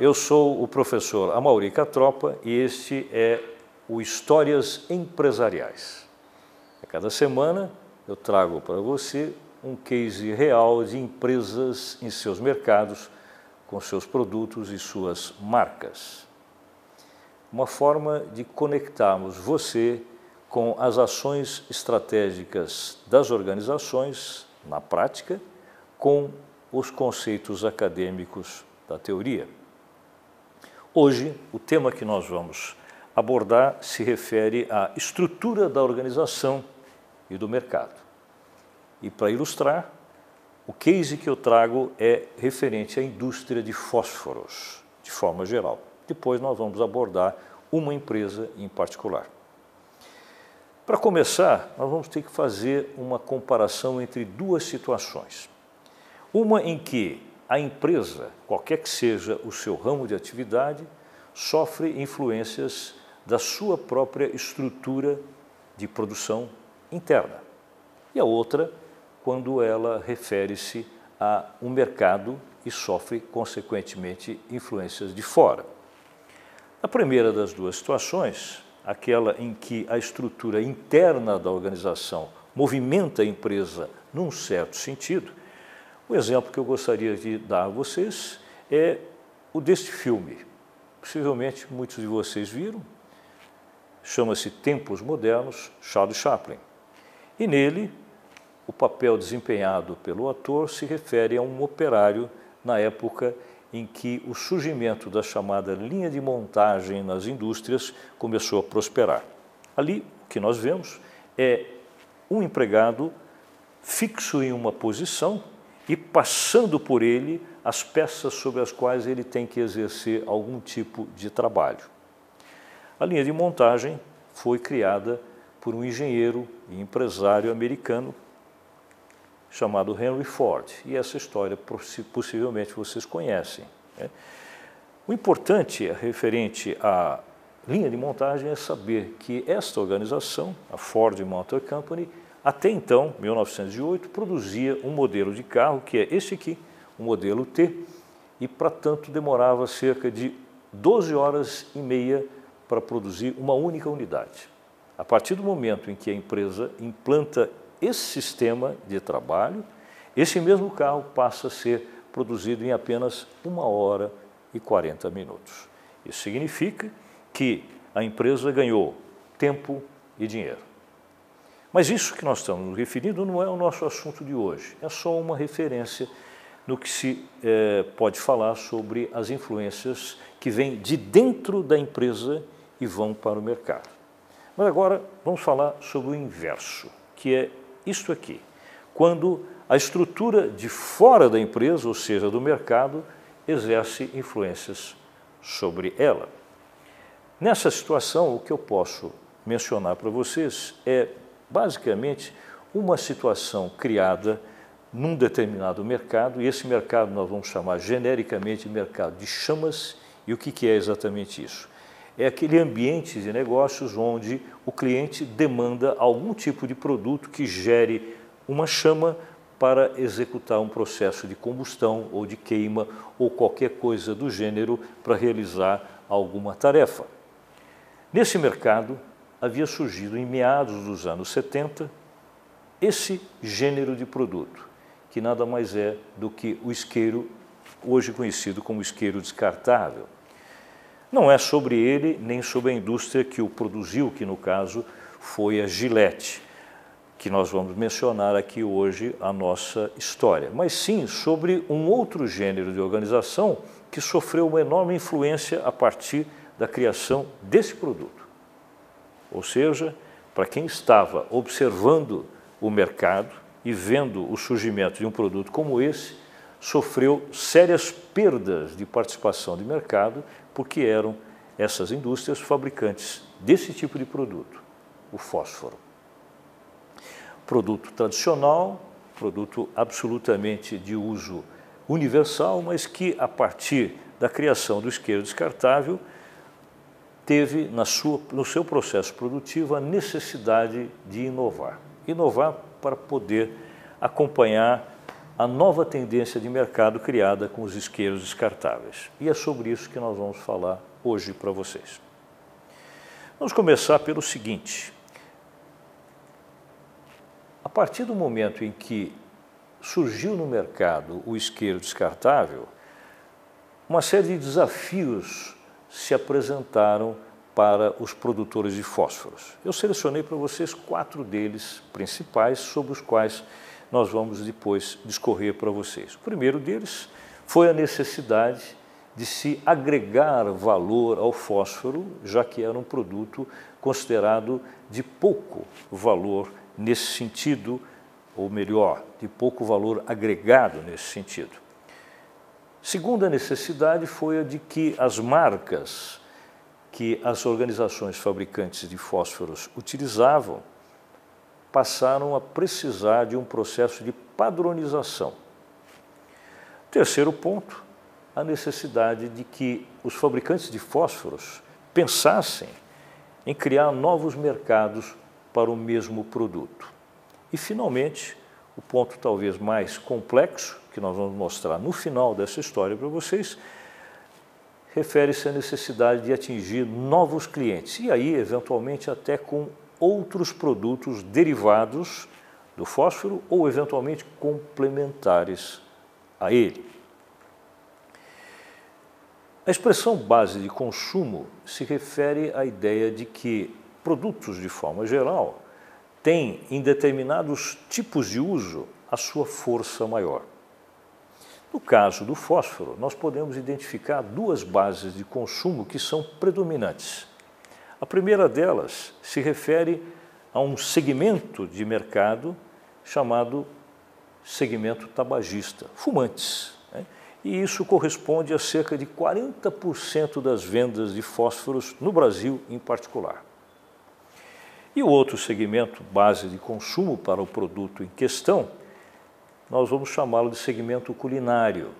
Eu sou o professor Amauri Catropa e este é o Histórias Empresariais. A cada semana eu trago para você um case real de empresas em seus mercados, com seus produtos e suas marcas. Uma forma de conectarmos você com as ações estratégicas das organizações na prática com os conceitos acadêmicos da teoria. Hoje, o tema que nós vamos abordar se refere à estrutura da organização e do mercado. E para ilustrar, o case que eu trago é referente à indústria de fósforos, de forma geral. Depois nós vamos abordar uma empresa em particular. Para começar, nós vamos ter que fazer uma comparação entre duas situações. Uma em que a empresa, qualquer que seja o seu ramo de atividade, sofre influências da sua própria estrutura de produção interna. E a outra, quando ela refere-se a um mercado e sofre, consequentemente, influências de fora. Na primeira das duas situações, aquela em que a estrutura interna da organização movimenta a empresa num certo sentido, o exemplo que eu gostaria de dar a vocês é o deste filme. Possivelmente muitos de vocês viram. Chama-se Tempos Modernos, Charles Chaplin. E nele, o papel desempenhado pelo ator se refere a um operário na época em que o surgimento da chamada linha de montagem nas indústrias começou a prosperar. Ali, o que nós vemos é um empregado fixo em uma posição, e passando por ele as peças sobre as quais ele tem que exercer algum tipo de trabalho. A linha de montagem foi criada por um engenheiro e empresário americano chamado Henry Ford, e essa história possivelmente vocês conhecem. Né? O importante referente à linha de montagem é saber que esta organização, a Ford Motor Company, até então, 1908, produzia um modelo de carro que é este aqui, o modelo T, e para tanto demorava cerca de 12 horas e meia para produzir uma única unidade. A partir do momento em que a empresa implanta esse sistema de trabalho, esse mesmo carro passa a ser produzido em apenas uma hora e 40 minutos. Isso significa que a empresa ganhou tempo e dinheiro. Mas isso que nós estamos nos referindo não é o nosso assunto de hoje, é só uma referência no que se é, pode falar sobre as influências que vêm de dentro da empresa e vão para o mercado. Mas agora vamos falar sobre o inverso, que é isto aqui. Quando a estrutura de fora da empresa, ou seja, do mercado, exerce influências sobre ela. Nessa situação, o que eu posso mencionar para vocês é basicamente uma situação criada num determinado mercado, e esse mercado nós vamos chamar genericamente de mercado de chamas, e o que, é exatamente isso? É aquele ambiente de negócios onde o cliente demanda algum tipo de produto que gere uma chama para executar um processo de combustão ou de queima ou qualquer coisa do gênero para realizar alguma tarefa. Nesse mercado, havia surgido em meados dos anos 70 esse gênero de produto, que nada mais é do que o isqueiro, hoje conhecido como isqueiro descartável. Não é sobre ele nem sobre a indústria que o produziu, que no caso foi a Gillette, que nós vamos mencionar aqui hoje a nossa história, mas sim sobre um outro gênero de organização que sofreu uma enorme influência a partir da criação desse produto. Ou seja, para quem estava observando o mercado e vendo o surgimento de um produto como esse, sofreu sérias perdas de participação de mercado, porque eram essas indústrias fabricantes desse tipo de produto, o fósforo. Produto tradicional, produto absolutamente de uso universal, mas que a partir da criação do isqueiro descartável teve na sua, no seu processo produtivo a necessidade de inovar. Inovar para poder acompanhar a nova tendência de mercado criada com os isqueiros descartáveis. E é sobre isso que nós vamos falar hoje para vocês. Vamos começar pelo seguinte. A partir do momento em que surgiu no mercado o isqueiro descartável, uma série de desafios se apresentaram para os produtores de fósforos. Eu selecionei para vocês quatro deles principais, sobre os quais nós vamos depois discorrer para vocês. O primeiro deles foi a necessidade de se agregar valor ao fósforo, já que era um produto considerado de pouco valor nesse sentido, ou melhor, de pouco valor agregado nesse sentido. Segunda necessidade foi a de que as marcas que as organizações fabricantes de fósforos utilizavam passaram a precisar de um processo de padronização. Terceiro ponto, a necessidade de que os fabricantes de fósforos pensassem em criar novos mercados para o mesmo produto. E, finalmente, o ponto talvez mais complexo, que nós vamos mostrar no final dessa história para vocês, refere-se à necessidade de atingir novos clientes e aí, eventualmente, até com outros produtos derivados do fósforo ou, eventualmente, complementares a ele. A expressão base de consumo se refere à ideia de que produtos, de forma geral, têm em determinados tipos de uso a sua força maior. No caso do fósforo, nós podemos identificar duas bases de consumo que são predominantes. A primeira delas se refere a um segmento de mercado chamado segmento tabagista, fumantes. Né? E isso corresponde a cerca de 40% das vendas de fósforos no Brasil em particular. E o outro segmento, base de consumo para o produto em questão, nós vamos chamá-lo de segmento culinário,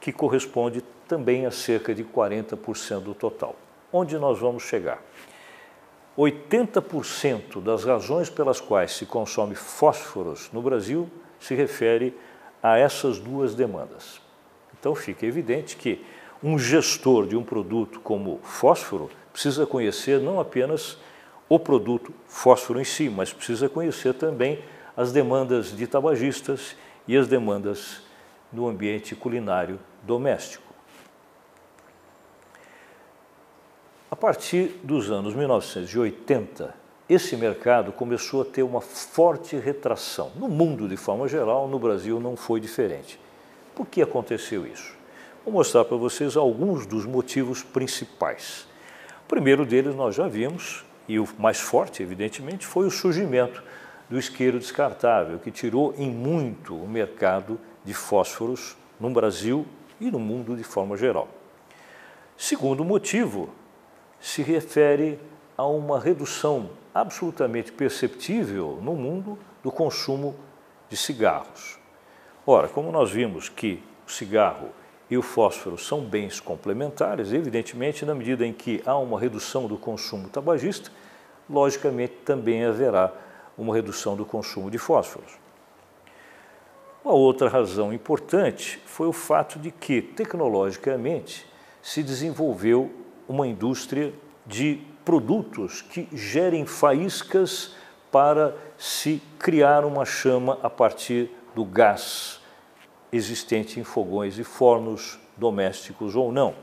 que corresponde também a cerca de 40% do total onde nós vamos chegar? 80% das razões pelas quais se consome fósforos no Brasil se refere a essas duas demandas. Então fica evidente que um gestor de um produto como fósforo precisa conhecer não apenas o produto fósforo em si, mas precisa conhecer também as demandas de tabagistas e as demandas no ambiente culinário doméstico. A partir dos anos 1980, esse mercado começou a ter uma forte retração. No mundo, de forma geral, no Brasil não foi diferente. Por que aconteceu isso? Vou mostrar para vocês alguns dos motivos principais. O primeiro deles nós já vimos, e o mais forte, evidentemente, foi o surgimento do isqueiro descartável, que tirou em muito o mercado de fósforos no Brasil e no mundo de forma geral. Segundo motivo se refere a uma redução absolutamente perceptível no mundo do consumo de cigarros. Ora, como nós vimos que o cigarro e o fósforo são bens complementares, evidentemente, na medida em que há uma redução do consumo tabagista, logicamente também haverá uma redução do consumo de fósforos. Uma outra razão importante foi o fato de que, tecnologicamente, se desenvolveu uma indústria de produtos que gerem faíscas para se criar uma chama a partir do gás existente em fogões e fornos domésticos ou não.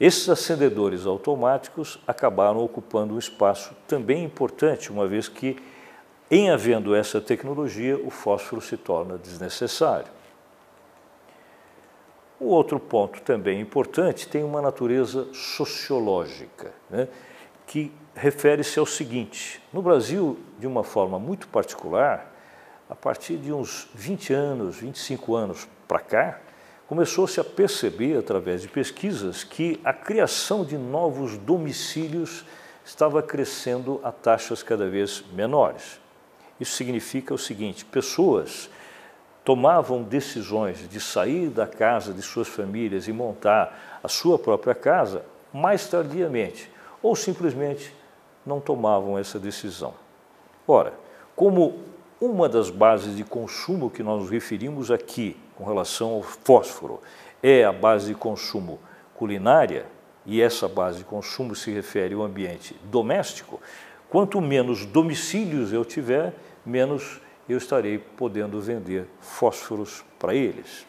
Esses acendedores automáticos acabaram ocupando um espaço também importante, uma vez que, em havendo essa tecnologia, o fósforo se torna desnecessário. O outro ponto também importante tem uma natureza sociológica, né, que refere-se ao seguinte: no Brasil, de uma forma muito particular, a partir de uns 20 anos, 25 anos para cá, começou-se a perceber, através de pesquisas, que a criação de novos domicílios estava crescendo a taxas cada vez menores. Isso significa o seguinte: pessoas tomavam decisões de sair da casa de suas famílias e montar a sua própria casa mais tardiamente, ou simplesmente não tomavam essa decisão. Ora, como uma das bases de consumo que nós nos referimos aqui com relação ao fósforo é a base de consumo culinária, e essa base de consumo se refere ao ambiente doméstico, quanto menos domicílios eu tiver, menos eu estarei podendo vender fósforos para eles.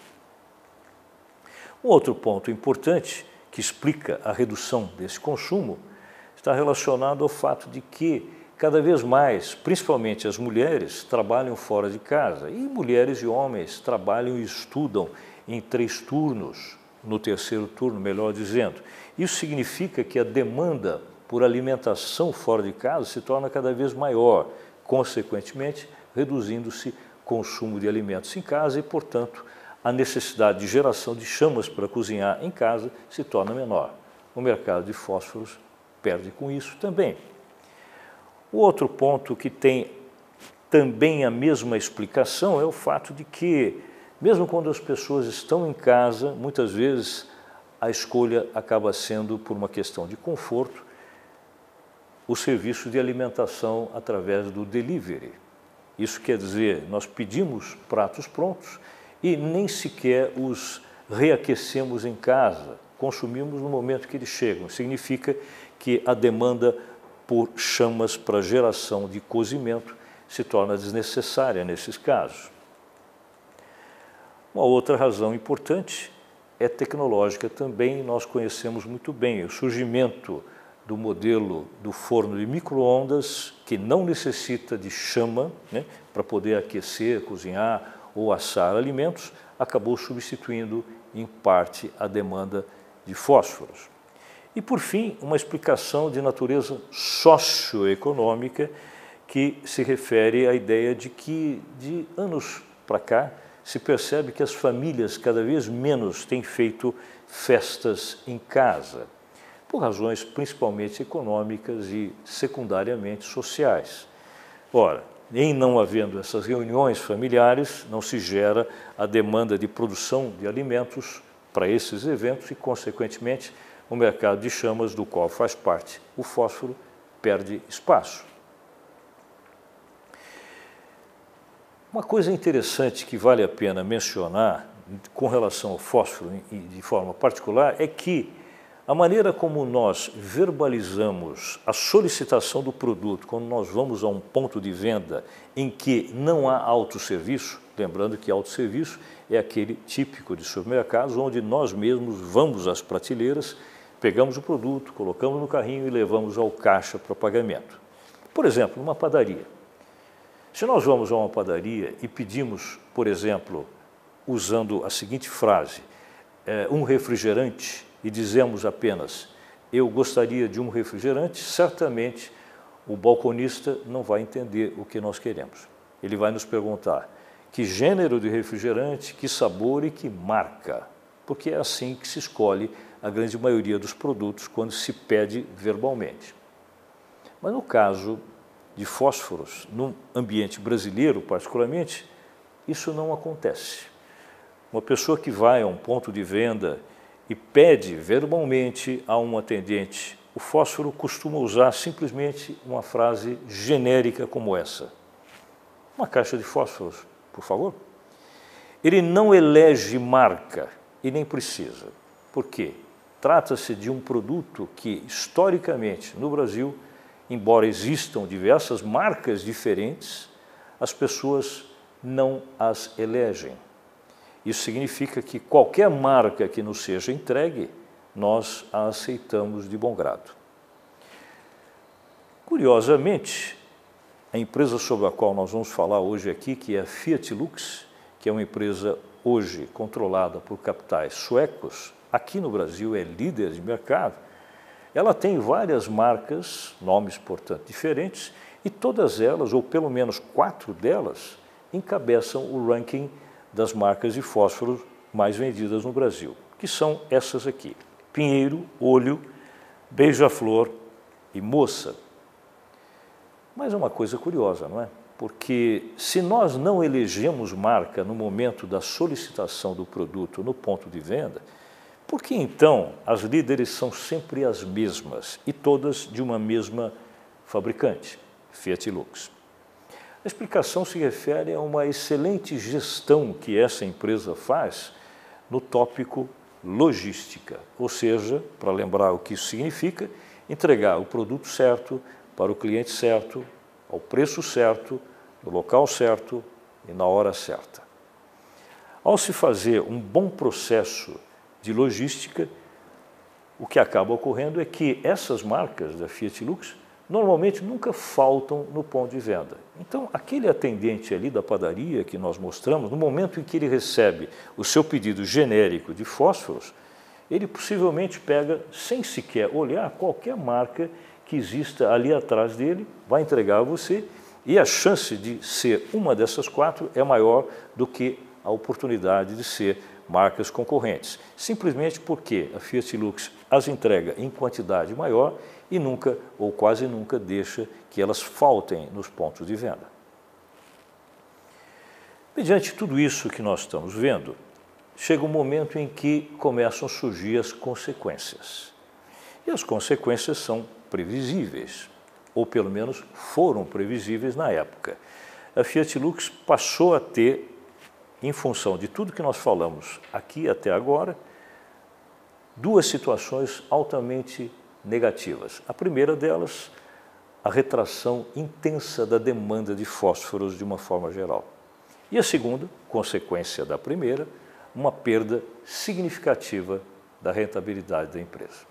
Um outro ponto importante que explica a redução desse consumo está relacionado ao fato de que cada vez mais, principalmente as mulheres, trabalham fora de casa e mulheres e homens trabalham e estudam em três turnos, no terceiro turno, melhor dizendo. Isso significa que a demanda por alimentação fora de casa se torna cada vez maior, consequentemente, reduzindo-se consumo de alimentos em casa e, portanto, a necessidade de geração de chamas para cozinhar em casa se torna menor. O mercado de fósforos perde com isso também. O outro ponto que tem também a mesma explicação é o fato de que, mesmo quando as pessoas estão em casa, muitas vezes a escolha acaba sendo, por uma questão de conforto, o serviço de alimentação através do delivery. Isso quer dizer, nós pedimos pratos prontos e nem sequer os reaquecemos em casa, consumimos no momento que eles chegam. Significa que a demanda por chamas para geração de cozimento se torna desnecessária nesses casos. Uma outra razão importante é tecnológica também, nós conhecemos muito bem o surgimento do modelo do forno de microondas, que não necessita de chama né, para poder aquecer, cozinhar ou assar alimentos, acabou substituindo em parte a demanda de fósforos. E, por fim, uma explicação de natureza socioeconômica que se refere à ideia de que, de anos para cá, se percebe que as famílias cada vez menos têm feito festas em casa, por razões principalmente econômicas e secundariamente sociais. Ora, em não havendo essas reuniões familiares, não se gera a demanda de produção de alimentos para esses eventos e, consequentemente, o mercado de chamas, do qual faz parte o fósforo, perde espaço. Uma coisa interessante que vale a pena mencionar com relação ao fósforo de forma particular é que a maneira como nós verbalizamos a solicitação do produto quando nós vamos a um ponto de venda em que não há autosserviço, lembrando que autosserviço é aquele típico de supermercados onde nós mesmos vamos às prateleiras, pegamos o produto, colocamos no carrinho e levamos ao caixa para pagamento. Por exemplo, numa padaria. Se nós vamos a uma padaria e pedimos, por exemplo, usando a seguinte frase, é, um refrigerante, e dizemos apenas eu gostaria de um refrigerante, certamente o balconista não vai entender o que nós queremos. Ele vai nos perguntar que gênero de refrigerante, que sabor e que marca, porque é assim que se escolhe a grande maioria dos produtos quando se pede verbalmente. Mas no caso de fósforos, no ambiente brasileiro particularmente, isso não acontece. Uma pessoa que vai a um ponto de venda e pede verbalmente a um atendente o fósforo costuma usar simplesmente uma frase genérica como essa. Uma caixa de fósforos, por favor. Ele não elege marca e nem precisa. Por quê? Trata-se de um produto que, historicamente, no Brasil, embora existam diversas marcas diferentes, as pessoas não as elegem. Isso significa que qualquer marca que nos seja entregue, nós a aceitamos de bom grado. Curiosamente, a empresa sobre a qual nós vamos falar hoje aqui, que é a Fiat Lux, que é uma empresa hoje controlada por capitais suecos, aqui no Brasil é líder de mercado, ela tem várias marcas, nomes, portanto, diferentes, e todas elas, ou pelo menos quatro delas, encabeçam o ranking das marcas de fósforo mais vendidas no Brasil, que são essas aqui: Pinheiro, Olho, Beija-Flor e Moça. Mas é uma coisa curiosa, não é? Porque se nós não elegemos marca no momento da solicitação do produto no ponto de venda, por que então as líderes são sempre as mesmas e todas de uma mesma fabricante, Fiat Lux? A explicação se refere a uma excelente gestão que essa empresa faz no tópico logística, ou seja, para lembrar o que isso significa, entregar o produto certo para o cliente certo, ao preço certo, no local certo e na hora certa. Ao se fazer um bom processo de logística, o que acaba ocorrendo é que essas marcas da Fiat Lux normalmente nunca faltam no ponto de venda. Então, aquele atendente ali da padaria que nós mostramos, no momento em que ele recebe o seu pedido genérico de fósforos, ele possivelmente pega, sem sequer olhar, qualquer marca que exista ali atrás dele, vai entregar a você e a chance de ser uma dessas quatro é maior do que a oportunidade de ser marcas concorrentes, simplesmente porque a Fiat Lux as entrega em quantidade maior e nunca ou quase nunca deixa que elas faltem nos pontos de venda. Mediante tudo isso que nós estamos vendo, chega um momento em que começam a surgir as consequências. E as consequências são previsíveis, ou pelo menos foram previsíveis na época. A Fiat Lux passou a ter, em função de tudo que nós falamos aqui até agora, duas situações altamente negativas. A primeira delas, a retração intensa da demanda de fósforos de uma forma geral. E a segunda, consequência da primeira, uma perda significativa da rentabilidade da empresa.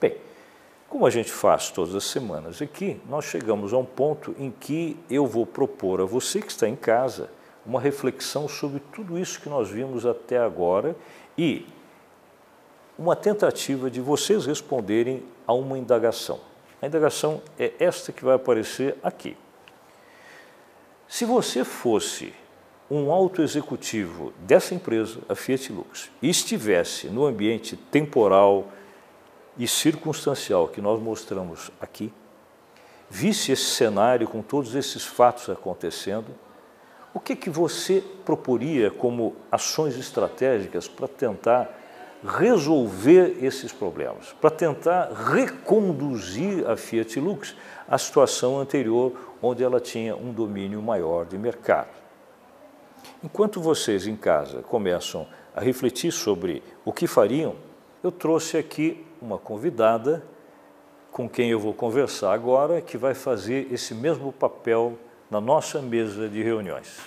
Bem, como a gente faz todas as semanas aqui, nós chegamos a um ponto em que eu vou propor a você que está em casa uma reflexão sobre tudo isso que nós vimos até agora e uma tentativa de vocês responderem a uma indagação. A indagação é esta que vai aparecer aqui. Se você fosse um alto executivo dessa empresa, a Fiat Lux, e estivesse no ambiente temporal e circunstancial que nós mostramos aqui, visse esse cenário com todos esses fatos acontecendo, o que, que você proporia como ações estratégicas para tentar resolver esses problemas, para tentar reconduzir a Fiat Lux à situação anterior, onde ela tinha um domínio maior de mercado. Enquanto vocês em casa começam a refletir sobre o que fariam, eu trouxe aqui uma convidada com quem eu vou conversar agora, que vai fazer esse mesmo papel na nossa mesa de reuniões.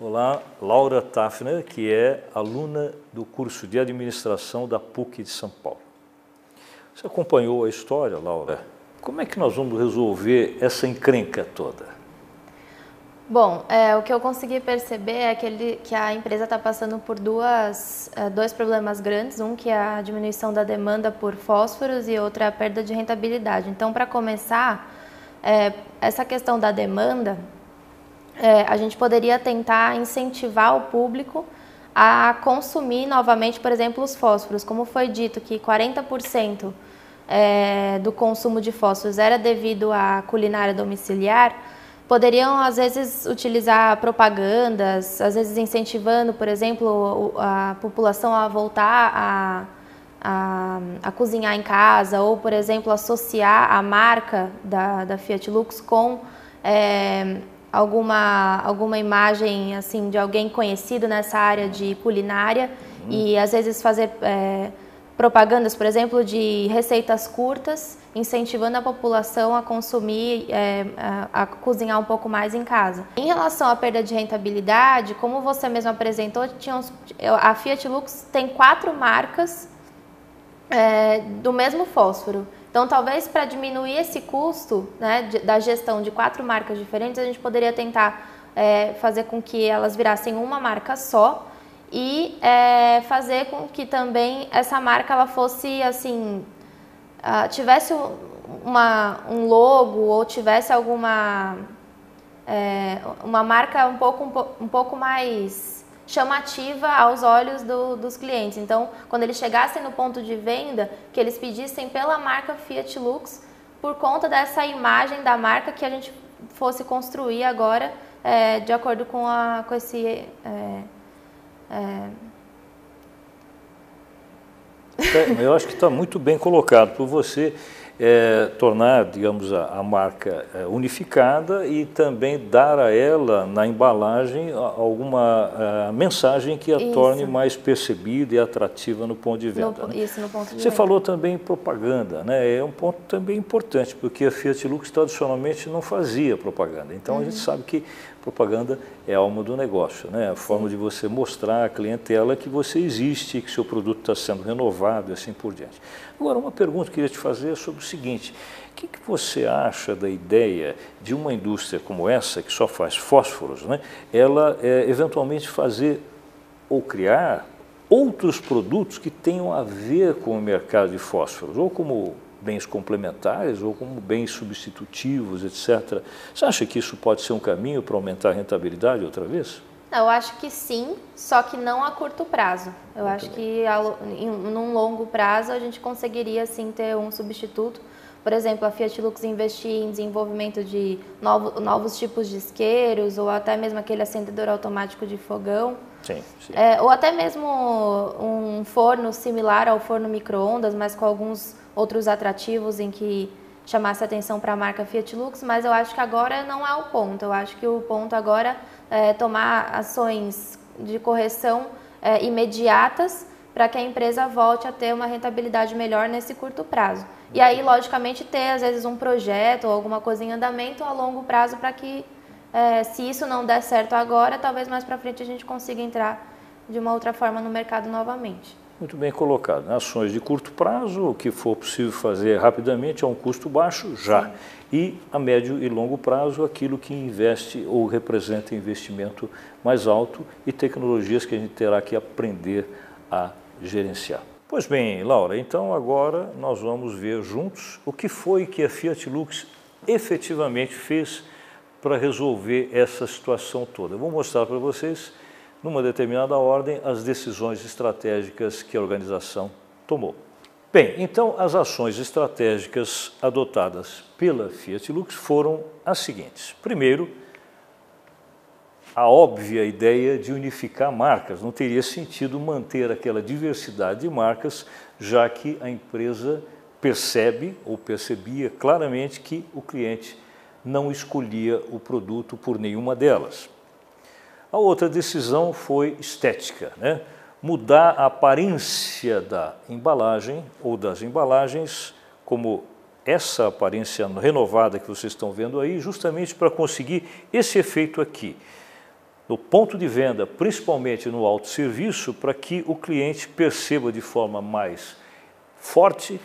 Olá, Laura Tafner, que é aluna do curso de administração da PUC de São Paulo. Você acompanhou a história, Laura? Como é que nós vamos resolver essa encrenca toda? Bom, é, o que eu consegui perceber é que, ele, que a empresa está passando por duas, é, dois problemas grandes. Um que é a diminuição da demanda por fósforos e outra é a perda de rentabilidade. Então, para começar, é, essa questão da demanda, é, a gente poderia tentar incentivar o público a consumir novamente, por exemplo, os fósforos. Como foi dito que 40% é, do consumo de fósforos era devido à culinária domiciliar, poderiam às vezes utilizar propagandas, às vezes incentivando, por exemplo, a população a voltar a, a, a cozinhar em casa, ou, por exemplo, associar a marca da, da Fiat Lux com é, alguma, alguma imagem assim de alguém conhecido nessa área de culinária uhum. e às vezes fazer é, propagandas, por exemplo, de receitas curtas, incentivando a população a consumir, é, a, a, cozinhar um pouco mais em casa. Em relação à perda de rentabilidade, como você mesmo apresentou, tinha uns, a Fiat Lux tem quatro marcas é, do mesmo fósforo. Então, talvez para diminuir esse custo né, de, da gestão de quatro marcas diferentes, a gente poderia tentar é, fazer com que elas virassem uma marca só e é, fazer com que também essa marca ela fosse assim uh, tivesse uma, um logo ou tivesse alguma é, uma marca um pouco um, um pouco mais chamativa aos olhos do, dos clientes. Então, quando eles chegassem no ponto de venda, que eles pedissem pela marca Fiat Lux, por conta dessa imagem da marca que a gente fosse construir agora, é, de acordo com, a, com esse. É, é... Eu acho que está muito bem colocado por você. É, tornar, digamos, a, a marca é, unificada e também dar a ela, na embalagem, alguma a, mensagem que a isso. torne mais percebida e atrativa no ponto de venda. No, né? Isso, no ponto de Você venda. falou também em propaganda, né? é um ponto também importante, porque a Fiat Lux tradicionalmente não fazia propaganda. Então uhum. a gente uhum. sabe que propaganda é a alma do negócio, né? a forma de você mostrar à clientela que você existe, que seu produto está sendo renovado e assim por diante. Agora, uma pergunta que eu queria te fazer é sobre o seguinte, o que, que você acha da ideia de uma indústria como essa, que só faz fósforos, né? ela é, eventualmente fazer ou criar outros produtos que tenham a ver com o mercado de fósforos, ou como bens complementares ou como bens substitutivos, etc. Você acha que isso pode ser um caminho para aumentar a rentabilidade outra vez? Eu acho que sim, só que não a curto prazo. Eu Muito acho bem. que em num longo prazo a gente conseguiria sim ter um substituto. Por exemplo, a Fiat Lux investir em desenvolvimento de novo, novos tipos de isqueiros ou até mesmo aquele acendedor automático de fogão. Sim, sim. É, ou até mesmo um forno similar ao forno micro-ondas, mas com alguns outros atrativos em que chamasse atenção para a marca Fiat Lux, mas eu acho que agora não é o ponto. Eu acho que o ponto agora é tomar ações de correção é, imediatas para que a empresa volte a ter uma rentabilidade melhor nesse curto prazo. E aí, logicamente, ter às vezes um projeto ou alguma coisa em andamento a longo prazo para que, é, se isso não der certo agora, talvez mais para frente a gente consiga entrar de uma outra forma no mercado novamente. Muito bem colocado. Né? Ações de curto prazo, o que for possível fazer rapidamente a um custo baixo, já. Sim. E a médio e longo prazo, aquilo que investe ou representa investimento mais alto e tecnologias que a gente terá que aprender a gerenciar. Pois bem, Laura, então agora nós vamos ver juntos o que foi que a Fiat Lux efetivamente fez para resolver essa situação toda. Eu vou mostrar para vocês numa determinada ordem, as decisões estratégicas que a organização tomou. Bem, então as ações estratégicas adotadas pela Fiat Lux foram as seguintes. Primeiro, a óbvia ideia de unificar marcas. Não teria sentido manter aquela diversidade de marcas, já que a empresa percebe ou percebia claramente que o cliente não escolhia o produto por nenhuma delas. A outra decisão foi estética, né? mudar a aparência da embalagem ou das embalagens, como essa aparência renovada que vocês estão vendo aí, justamente para conseguir esse efeito aqui. No ponto de venda, principalmente no autosserviço, para que o cliente perceba de forma mais forte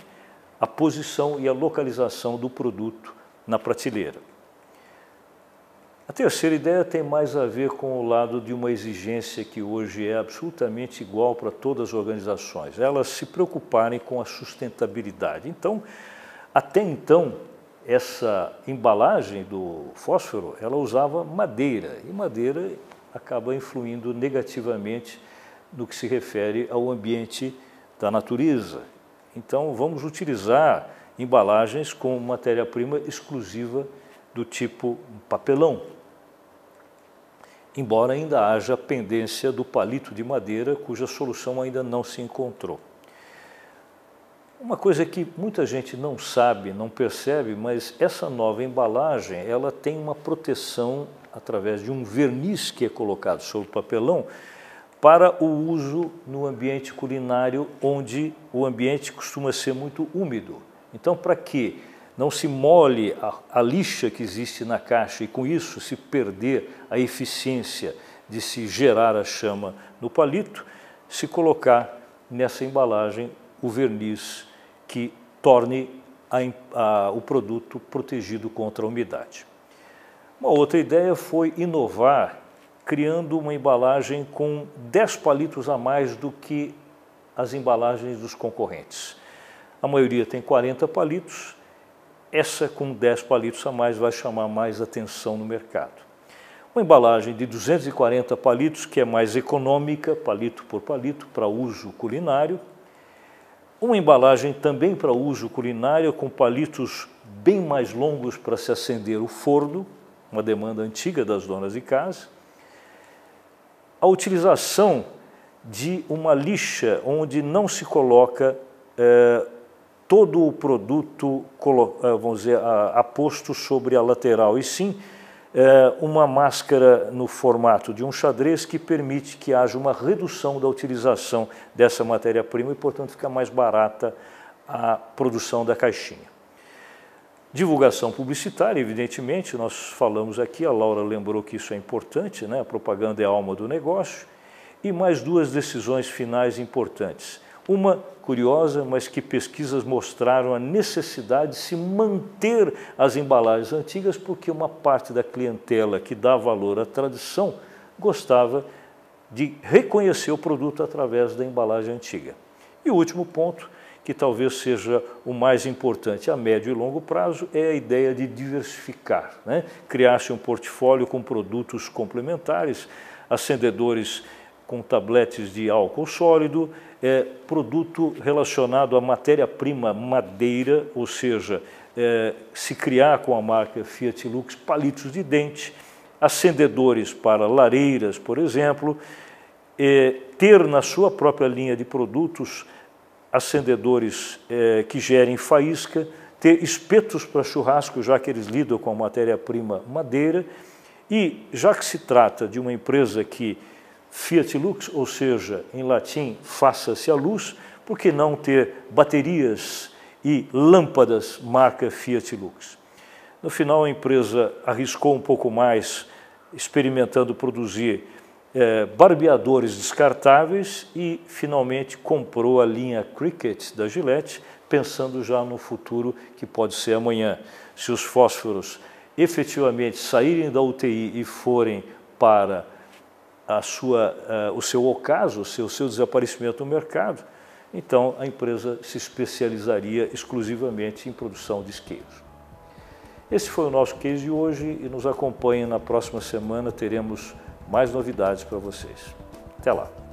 a posição e a localização do produto na prateleira. A terceira ideia tem mais a ver com o lado de uma exigência que hoje é absolutamente igual para todas as organizações, elas se preocuparem com a sustentabilidade. Então, até então, essa embalagem do fósforo, ela usava madeira, e madeira acaba influindo negativamente no que se refere ao ambiente da natureza. Então, vamos utilizar embalagens com matéria-prima exclusiva do tipo papelão, embora ainda haja pendência do palito de madeira, cuja solução ainda não se encontrou. Uma coisa que muita gente não sabe, não percebe, mas essa nova embalagem, ela tem uma proteção através de um verniz que é colocado sobre o papelão para o uso no ambiente culinário, onde o ambiente costuma ser muito úmido. Então, para que não se molhe a, a, lixa que existe na caixa e com isso se perder a eficiência de se gerar a chama no palito, se colocar nessa embalagem o verniz que torne a, a, o produto protegido contra a umidade. Uma outra ideia foi inovar, criando uma embalagem com 10 palitos a mais do que as embalagens dos concorrentes. A maioria tem 40 palitos, essa com 10 palitos a mais vai chamar mais atenção no mercado. Uma embalagem de 240 palitos, que é mais econômica, palito por palito, para uso culinário. Uma embalagem também para uso culinário, com palitos bem mais longos para se acender o forno, uma demanda antiga das donas de casa. A utilização de uma lixa onde não se coloca é, todo o produto, eh, vamos dizer, aposto sobre a lateral, e sim é, uma máscara no formato de um xadrez que permite que haja uma redução da utilização dessa matéria-prima e, portanto, fica mais barata a produção da caixinha. Divulgação publicitária, evidentemente, nós falamos aqui, a Laura lembrou que isso é importante, né? a propaganda é a alma do negócio, e mais duas decisões finais importantes. Uma curiosa, mas que pesquisas mostraram a necessidade de se manter as embalagens antigas, porque uma parte da clientela que dá valor à tradição gostava de reconhecer o produto através da embalagem antiga. E o último ponto, que talvez seja o mais importante a médio e longo prazo, é a ideia de diversificar, né? criar-se um portfólio com produtos complementares, acendedores com tabletes de álcool sólido, é, produto relacionado à matéria-prima madeira, ou seja, é, se criar com a marca Fiat Lux palitos de dente, acendedores para lareiras, por exemplo, é, ter na sua própria linha de produtos acendedores é, que gerem faísca, ter espetos para churrasco, já que eles lidam com a matéria-prima madeira, e já que se trata de uma empresa que Fiat Lux, ou seja, em latim, faça-se a luz, por que não ter baterias e lâmpadas marca Fiat Lux? No final, a empresa arriscou um pouco mais, experimentando produzir é, barbeadores descartáveis e finalmente comprou a linha Cricket da Gillette, pensando já no futuro que pode ser amanhã. Se os fósforos efetivamente saírem da UTI e forem para a sua, uh, o seu ocaso, o seu, seu desaparecimento no mercado, então a empresa se especializaria exclusivamente em produção de isqueiros. Esse foi o nosso case de hoje e nos acompanhe na próxima semana, teremos mais novidades para vocês. Até lá!